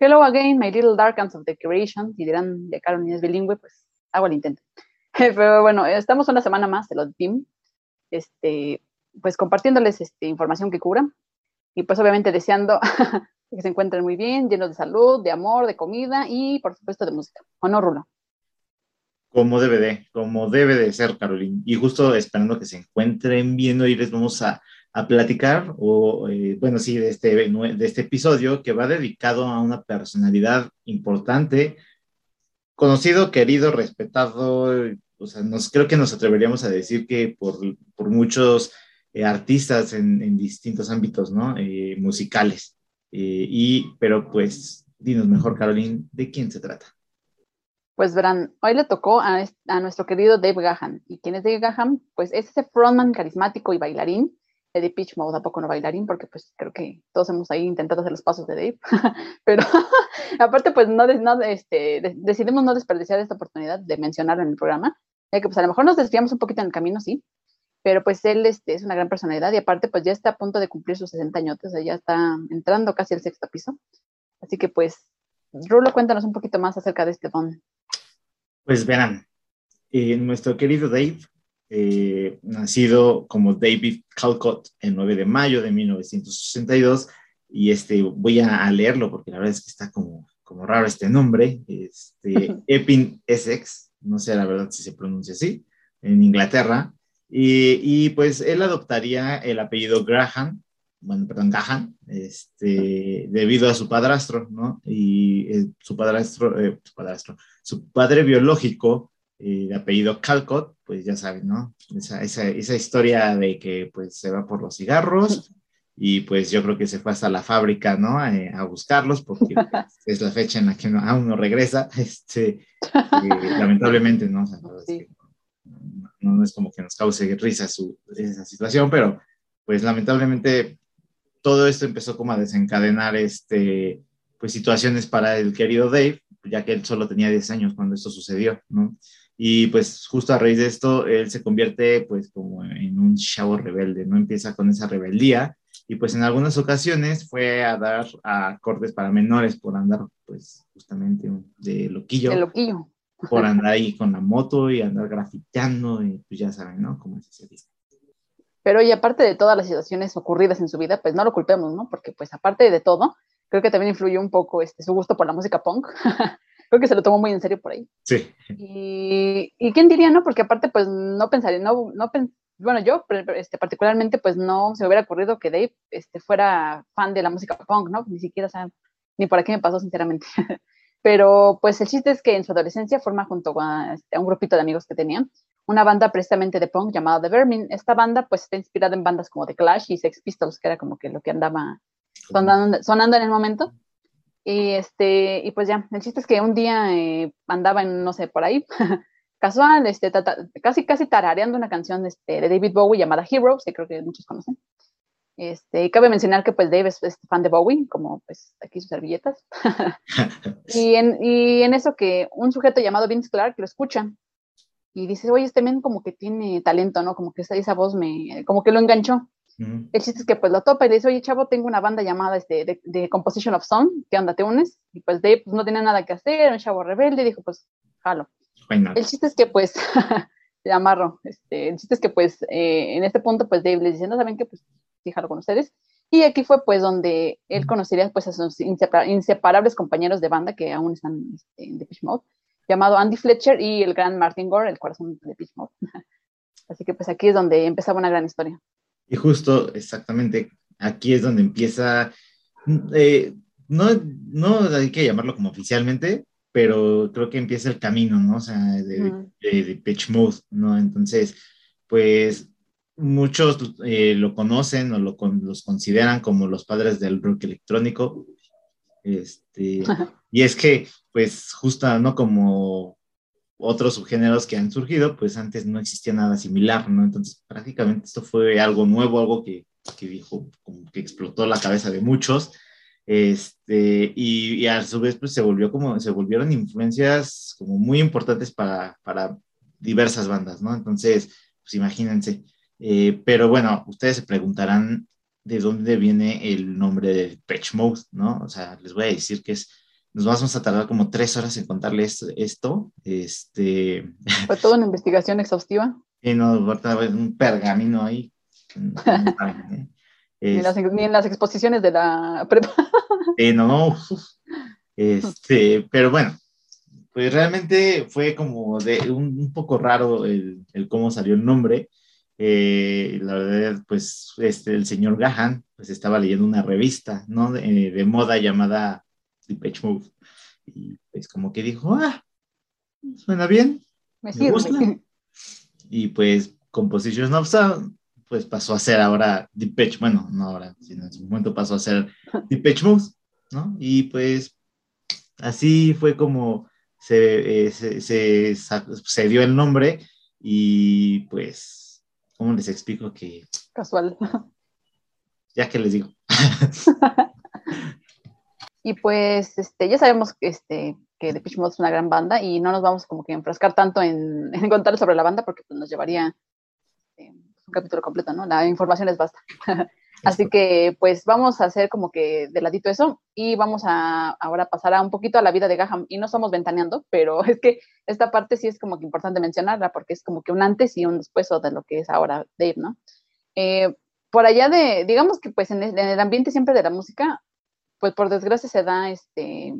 Hello again, my little dark of the creation. Y dirán, de Caroline es bilingüe, pues hago el intento. Pero bueno, estamos una semana más de los team, este, pues compartiéndoles este, información que cura. Y pues obviamente deseando que se encuentren muy bien, llenos de salud, de amor, de comida y por supuesto de música. ¿O no, Rulo? Como debe de, como debe de ser, Caroline. Y justo esperando que se encuentren bien, hoy les vamos a, a platicar, o eh, bueno, sí, de este, de este episodio que va dedicado a una personalidad importante, conocido, querido, respetado, o sea, nos, creo que nos atreveríamos a decir que por, por muchos eh, artistas en, distintos ámbitos, ¿no? Eh, musicales. y, pero pues, dinos mejor, Caroline, ¿de quién se trata? Pues verán, hoy le tocó a, a, nuestro querido Dave Gahan. ¿Y quién es Dave Gahan? Pues es ese frontman carismático y bailarín de Pitch Mode, tampoco no bailarín, porque pues creo que todos hemos ahí intentado hacer los pasos de Dave. Pero aparte, pues no, no este, decidimos no desperdiciar esta oportunidad de mencionarlo en el programa, ya que pues a lo mejor nos desviamos un poquito en el camino, sí, pero pues él este, es una gran personalidad y aparte pues ya está a punto de cumplir sus 60 años, o sea, ya está entrando casi al sexto piso. Así que pues, Rulo, cuéntanos un poquito más acerca de este don. Pues verán, eh, nuestro querido Dave, eh, nacido como David Calcott el 9 de mayo de 1962, y este, voy a, leerlo porque la verdad es que está como, como raro este nombre, este, Epping Essex, no sé la verdad si se pronuncia así, en Inglaterra, y, y, pues él adoptaría el apellido Graham, bueno, perdón, Gahan, este, debido a su padrastro, ¿no? Y eh, su padrastro, eh, su padrastro, su padre biológico de apellido Calcott, pues ya saben, ¿no? Esa, esa, esa, historia de que pues se va por los cigarros y pues yo creo que se fue hasta la fábrica, ¿no? Eh, a buscarlos porque es la fecha en la que aún no regresa, este, lamentablemente, ¿no? no, es como que nos cause risa su, esa situación, pero pues lamentablemente todo esto empezó como a desencadenar este, pues situaciones para el querido Dave, ya que él solo tenía 10 años cuando esto sucedió, ¿no? Y pues justo a raíz de esto, él se convierte pues como en un chavo rebelde, ¿no? Empieza con esa rebeldía y pues en algunas ocasiones fue a dar acordes para menores por andar pues justamente de loquillo. De loquillo. Por andar ahí con la moto y andar grafiteando y pues ya saben, ¿no? Cómo es ese. Pero y aparte de todas las situaciones ocurridas en su vida, pues no lo culpemos, ¿no? Porque pues aparte de todo, creo que también influyó un poco este, su gusto por la música punk. creo que se lo tomó muy en serio por ahí. Sí. Y, y quién diría, ¿no? Porque aparte, pues no pensaría, no, no bueno, yo este, particularmente, pues no se me hubiera ocurrido que Dave este, fuera fan de la música punk, ¿no? Ni siquiera, o sea, ni por aquí me pasó, sinceramente. Pero pues el chiste es que en su adolescencia forma junto a, este, a un grupito de amigos que tenían una banda precisamente de punk llamada The Vermin. Esta banda pues está inspirada en bandas como The Clash y Sex Pistols, que era como que lo que andaba sonando, sonando en el momento. Y, este, y pues ya, el chiste es que un día eh, andaba en, no sé, por ahí, casual, este, casi, casi tarareando una canción este, de David Bowie llamada Heroes, que creo que muchos conocen. Este, y cabe mencionar que pues Dave es, fan de Bowie, como pues aquí sus servilletas. y, en, y en eso que un sujeto llamado Vince Clark lo escucha y dice, oye, este men como que tiene talento, ¿no? Como que esa, esa voz me, como que lo enganchó. El chiste es que pues lo topa y le dice, oye, chavo, tengo una banda llamada este, de, Composition of Song, ¿qué onda, te unes? Y pues Dave pues, no tenía nada que hacer, un chavo rebelde, y dijo, pues, jalo. El chiste es que pues, se amarro, este, el chiste es que pues, eh, en este punto pues Dave le dice, no saben qué, pues, sí, jalo con ustedes. Y aquí fue pues donde él conocería pues a sus inseparables compañeros de banda que aún están este, en Depeche Mode, llamado Andy Fletcher y el gran Martin Gore, el corazón de Depeche Mode. Así que pues aquí es donde empezaba una gran historia. Y justo, exactamente, aquí es donde empieza, eh, no, no hay que llamarlo como oficialmente, pero creo que empieza el camino, ¿no? O sea, de, de, Pitch Mode, ¿no? Entonces, pues muchos eh, lo conocen o lo, los consideran como los padres del rock electrónico. Este, y es que, pues, justo, ¿no? Como otros subgéneros que han surgido, pues antes no existía nada similar, ¿no? Entonces, prácticamente esto fue algo nuevo, algo que, que dijo, como que explotó la cabeza de muchos, este, y, y, a su vez, pues se volvió como, se volvieron influencias como muy importantes para, para diversas bandas, ¿no? Entonces, pues imagínense. Eh, pero bueno, ustedes se preguntarán de dónde viene el nombre de Patch Mode, ¿no? O sea, les voy a decir que es nos vamos a tardar como tres horas en contarle esto. Este... Fue toda una investigación exhaustiva. Y no, un pergamino ahí. Ni, en las exposiciones de la prepa. No, no. Este, pero bueno, pues realmente fue como de un, poco raro el, cómo salió el nombre. Eh, la verdad, pues este, el señor Gahan pues estaba leyendo una revista, ¿no? De, moda llamada Depeche Mode. Y pues como que dijo, ah, suena bien. Me, gusta. Y pues Compositions of Sound, pues pasó a ser ahora Depeche, bueno, no ahora, sino en su momento pasó a ser Depeche Mode, ¿no? Y pues así fue como se, eh, se, dio el nombre y pues, ¿cómo les explico que... Casual. Ya que les digo. y pues, este, ya sabemos este, que The Pitch Mode es una gran banda y no nos vamos como que enfrascar tanto en, en contarles sobre la banda porque pues, nos llevaría este, un capítulo completo, ¿no? La información es basta. Así que pues vamos a hacer como que de ladito eso y vamos a ahora pasar a un poquito a la vida de Gaham y no somos ventaneando, pero es que esta parte sí es como que importante mencionarla porque es como que un antes y un después de lo que es ahora Dave, ¿no? Eh, por allá de, digamos que pues en el, ambiente siempre de la música, pues por desgracia se da este,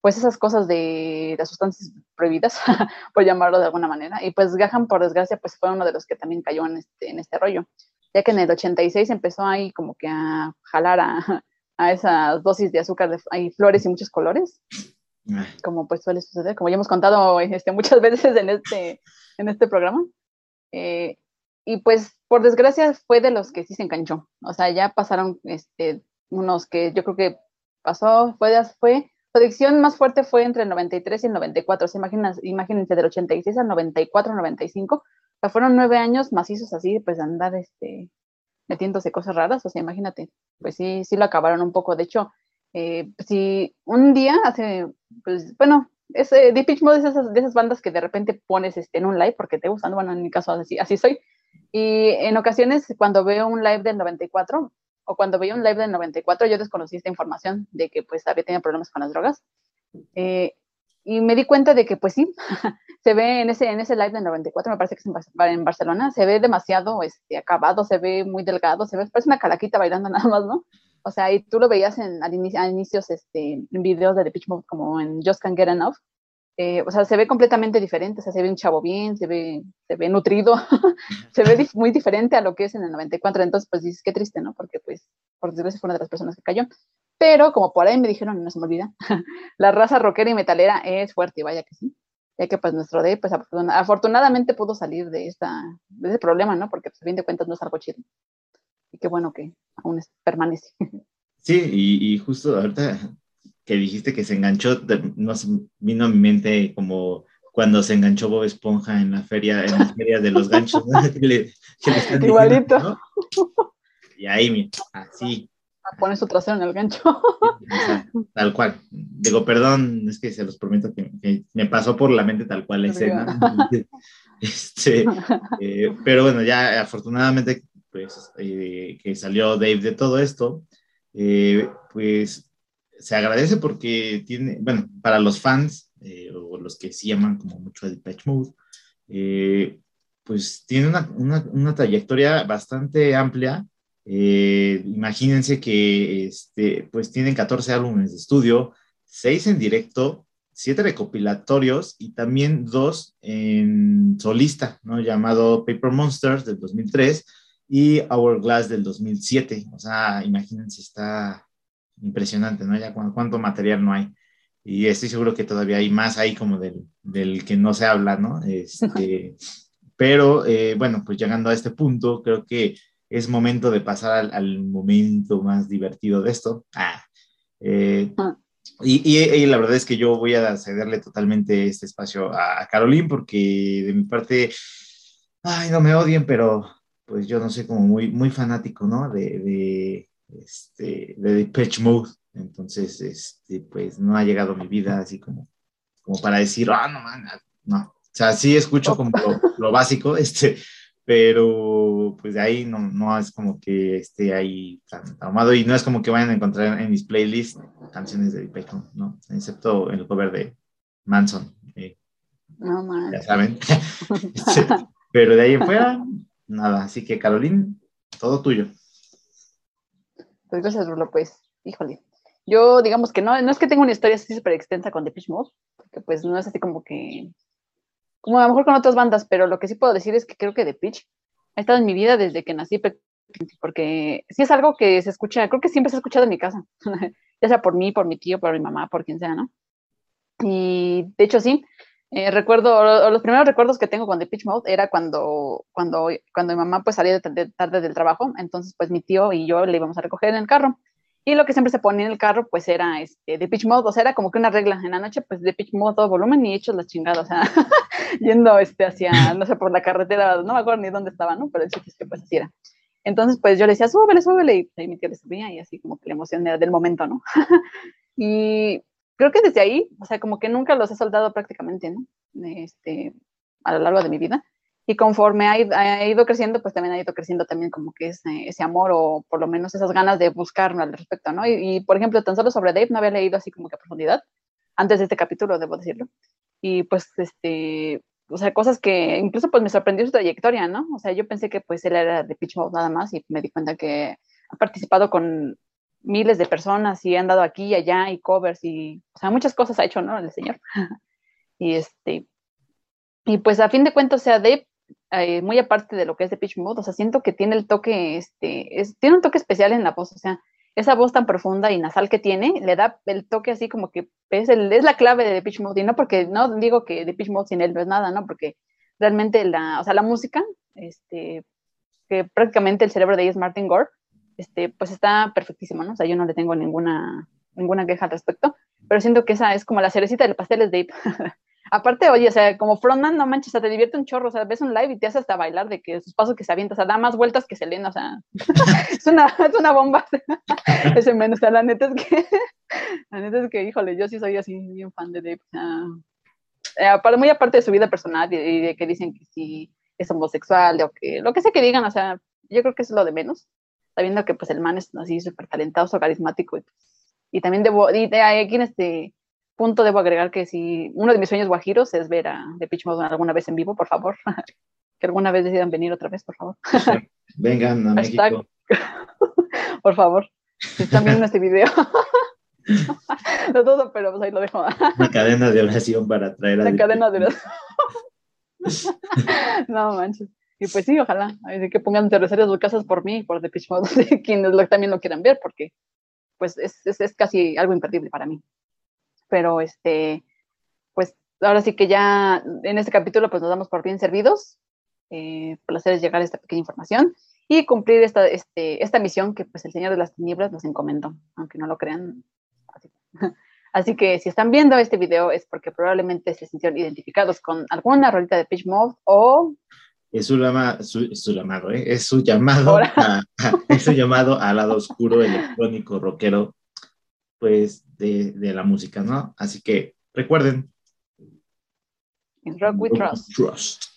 pues esas cosas de las sustancias prohibidas, por llamarlo de alguna manera, y pues Gaham por desgracia pues fue uno de los que también cayó en este, en este rollo ya que en el 86 empezó ahí como que a jalar a, a esas dosis de azúcar, de, hay flores y muchos colores, ah. como pues suele suceder, como ya hemos contado este, muchas veces en este, en este programa. Eh, y pues por desgracia fue de los que sí se enganchó, o sea, ya pasaron este, unos que yo creo que pasó, fue, fue su adicción más fuerte fue entre el 93 y el 94, o sea, imagínense del 86 al 94, 95, sea, fueron nueve años macizos así, pues de andar este, metiéndose cosas raras, o sea, imagínate, pues sí, sí lo acabaron un poco. De hecho, eh, si un día hace, pues bueno, es, Deep Pitch Mode es de esas bandas que de repente pones este, en un live porque te gustan, bueno, en mi caso así, así soy. Y en ocasiones cuando veo un live del 94 o cuando veía un live del 94 yo desconocí esta información de que pues había tenido problemas con las drogas. Eh, y me di cuenta de que pues sí, se ve en ese, en ese live del 94, me parece que es en, Barcelona, se ve demasiado este, acabado, se ve muy delgado, se ve, parece una calaquita bailando nada más, ¿no? O sea, y tú lo veías en, al inicio, a inicios este, en videos de The Pitch Mode como en Just Can't Get Enough. Eh, o sea, se ve completamente diferente, o sea, se ve un chavo bien, se ve, se ve nutrido, se ve muy diferente a lo que es en el 94. Entonces, pues dices, qué triste, ¿no? Porque, pues, por desgracia fue una de las personas que cayó. Pero, como por ahí me dijeron, no se me olvida, la raza rockera y metalera es fuerte, vaya que sí ya que pues nuestro D, pues afortunadamente pudo salir de, esta, de ese problema, ¿no? Porque pues a fin de cuentas no es algo chido. Y qué bueno que aún permanece. Sí, y, justo ahorita que dijiste que se enganchó, nos vino a mi mente como cuando se enganchó Bob Esponja en la feria, en la feria de los ganchos, ¿no? Igualito. Y ahí, así, pone su trasero en el gancho. tal cual. Digo, perdón, es que se los prometo que, me pasó por la mente tal cual la escena. Este, eh, pero bueno, ya afortunadamente, pues, eh, que salió Dave de todo esto, eh, pues se agradece porque tiene, bueno, para los fans o los que sí aman como mucho a Depeche Mode, pues tiene una, una, una trayectoria bastante amplia eh, imagínense que este, pues tienen 14 álbumes de estudio, 6 en directo, 7 recopilatorios y también 2 en solista, ¿no? Llamado Paper Monsters del 2003 y Hourglass del 2007. O sea, imagínense, está impresionante, ¿no? Ya cuánto material no hay. Y estoy seguro que todavía hay más ahí como del, del que no se habla, ¿no? Este, pero eh, bueno, pues llegando a este punto, creo que es momento de pasar al, momento más divertido de esto. Ah, eh, ah. y, la verdad es que yo voy a cederle totalmente este espacio a, a Caroline porque de mi parte, ay, no me odien, pero pues yo no sé, como muy, muy fanático, ¿no? De, de, este, de Depeche Mode. Entonces, este, pues no ha llegado mi vida así como, como para decir, ah, no, man, no. O sea, sí escucho como lo, lo básico, este, pero pues de ahí no, no es como que esté ahí tan amado y no es como que vayan a encontrar en mis playlists canciones de Deep ¿no? Excepto el cover de Manson. Eh, no, man. Ya saben. pero de ahí en fuera, nada. Así que, Carolín, todo tuyo. Pues gracias, Rulo, pues, híjole. Yo, digamos que no, no es que tenga una historia así súper extensa con Depeche Mode, porque pues no es así como que como a lo mejor con otras bandas, pero lo que sí puedo decir es que creo que The Pitch ha estado en mi vida desde que nací, porque sí es algo que se escucha, creo que siempre se ha escuchado en mi casa, ya sea por mí, por mi tío, por mi mamá, por quien sea, ¿no? Y de hecho sí, eh, recuerdo, los primeros recuerdos que tengo con The Pitch Mode era cuando, cuando, cuando mi mamá pues salía de tarde del trabajo, entonces pues mi tío y yo le íbamos a recoger en el carro. Y lo que siempre se ponía en el carro, pues era este, de pitch mode, o sea, era como que una regla en la noche, pues de pitch mode todo volumen y hechos las chingadas, o sea, yendo este, hacia, no sé, por la carretera, no me acuerdo ni dónde estaba, ¿no? Pero el es que pues así era. Entonces, pues yo le decía, súbele, súbele, y ahí mi tío le subía y así como que la emoción era del momento, ¿no? y creo que desde ahí, o sea, como que nunca los he soltado prácticamente, ¿no? Este, a lo largo de mi vida y conforme ha, ido creciendo, pues también ha ido creciendo también como que ese, ese amor o por lo menos esas ganas de buscar al respecto, ¿no? Y, por ejemplo, tan solo sobre Dave no había leído así como que a profundidad antes de este capítulo, debo decirlo. Y pues, este, o sea, cosas que incluso pues me sorprendió su trayectoria, ¿no? O sea, yo pensé que pues él era de Pitch nada más y me di cuenta que ha participado con miles de personas y ha andado aquí y allá y covers y, o sea, muchas cosas ha hecho, ¿no? El señor. y este, y pues a fin de cuentas, sea, Dave eh, muy aparte de lo que es de Pitch Mode, o sea, siento que tiene el toque, este, es, tiene un toque especial en la voz, o sea, esa voz tan profunda y nasal que tiene, le da el toque así como que es, es la clave de Pitch Mode, y no porque, no digo que de Pitch Mode sin él no es nada, ¿no? Porque realmente la, o sea, la música, este, que prácticamente el cerebro de ella es Martin Gore, este, pues está perfectísimo, ¿no? O sea, yo no le tengo ninguna, ninguna queja al respecto, pero siento que esa es como la cerecita del pastel es Dave. Aparte, oye, o sea, como frontman, no manches, o sea, te divierte un chorro, o sea, ves un live y te hace hasta bailar de que sus pasos que se avienta, o sea, da más vueltas que Selena, o sea, es, una, es una bomba ese menos, la neta es que, la neta es que, híjole, yo sí soy así bien fan de Dave, o eh, muy aparte de su vida personal y, de que dicen que sí es homosexual, o que, lo que sea que digan, o sea, yo creo que es lo de menos, sabiendo que pues el man es así súper talentoso, carismático, y, pues, y también debo, y de aquí en este punto debo agregar que si uno de mis sueños guajiros es ver a The Pitch Mode alguna vez en vivo, por favor. que alguna vez decidan venir otra vez, por favor. Vengan a México. por favor, si están viendo este video. no todo, pero pues ahí lo dejo. Una cadena de oración para traer a... Una cadena de oración. no manches. Y pues sí, ojalá. Hay que pongan cervecerías sus casas por mí, por The Pitch Mode, quienes también lo quieran ver, porque pues es, es, es casi algo imperdible para mí pero este, pues ahora sí que ya en este capítulo pues nos damos por bien servidos. Eh, placer es llegar a esta pequeña información y cumplir esta, este, esta misión que pues el Señor de las Tinieblas nos encomendó, aunque no lo crean. Así. que si están viendo este video es porque probablemente se sintieron identificados con alguna rolita de Pitch Mode o... Es su, su, llamado, ¿eh? es su llamado, es su llamado al lado oscuro electrónico rockero pues, de, de, la música, ¿no? Así que recuerden. In Rock We Trust. Trust.